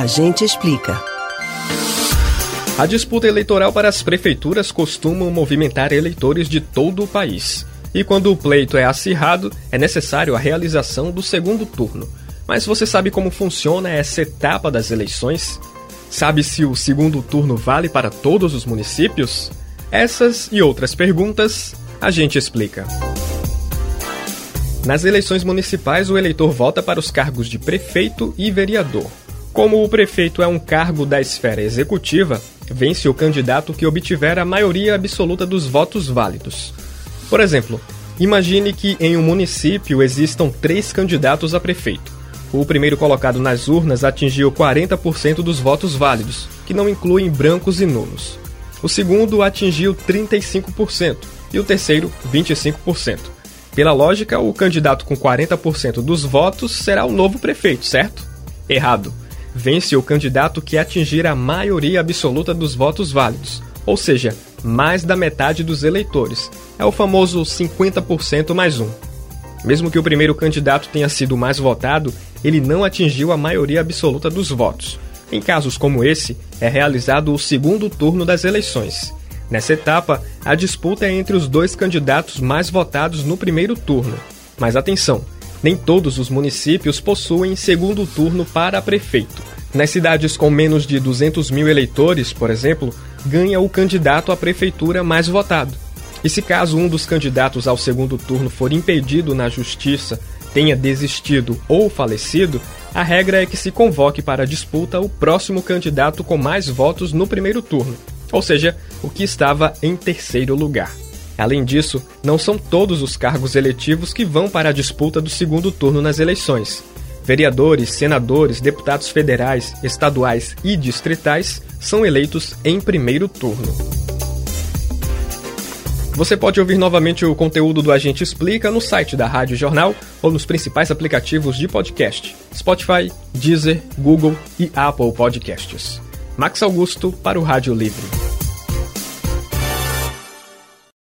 A gente explica. A disputa eleitoral para as prefeituras costuma movimentar eleitores de todo o país. E quando o pleito é acirrado, é necessário a realização do segundo turno. Mas você sabe como funciona essa etapa das eleições? Sabe se o segundo turno vale para todos os municípios? Essas e outras perguntas a gente explica. Nas eleições municipais, o eleitor vota para os cargos de prefeito e vereador. Como o prefeito é um cargo da esfera executiva, vence o candidato que obtiver a maioria absoluta dos votos válidos. Por exemplo, imagine que em um município existam três candidatos a prefeito. O primeiro colocado nas urnas atingiu 40% dos votos válidos, que não incluem brancos e nulos. O segundo atingiu 35% e o terceiro 25%. Pela lógica, o candidato com 40% dos votos será o novo prefeito, certo? Errado. Vence o candidato que atingir a maioria absoluta dos votos válidos, ou seja, mais da metade dos eleitores. É o famoso 50% mais um. Mesmo que o primeiro candidato tenha sido mais votado, ele não atingiu a maioria absoluta dos votos. Em casos como esse, é realizado o segundo turno das eleições. Nessa etapa, a disputa é entre os dois candidatos mais votados no primeiro turno. Mas atenção, nem todos os municípios possuem segundo turno para prefeito. Nas cidades com menos de 200 mil eleitores, por exemplo, ganha o candidato à prefeitura mais votado. E se caso um dos candidatos ao segundo turno for impedido na justiça, tenha desistido ou falecido, a regra é que se convoque para a disputa o próximo candidato com mais votos no primeiro turno ou seja, o que estava em terceiro lugar. Além disso, não são todos os cargos eletivos que vão para a disputa do segundo turno nas eleições. Vereadores, senadores, deputados federais, estaduais e distritais são eleitos em primeiro turno. Você pode ouvir novamente o conteúdo do Agente Explica no site da Rádio Jornal ou nos principais aplicativos de podcast: Spotify, Deezer, Google e Apple Podcasts. Max Augusto para o Rádio Livre.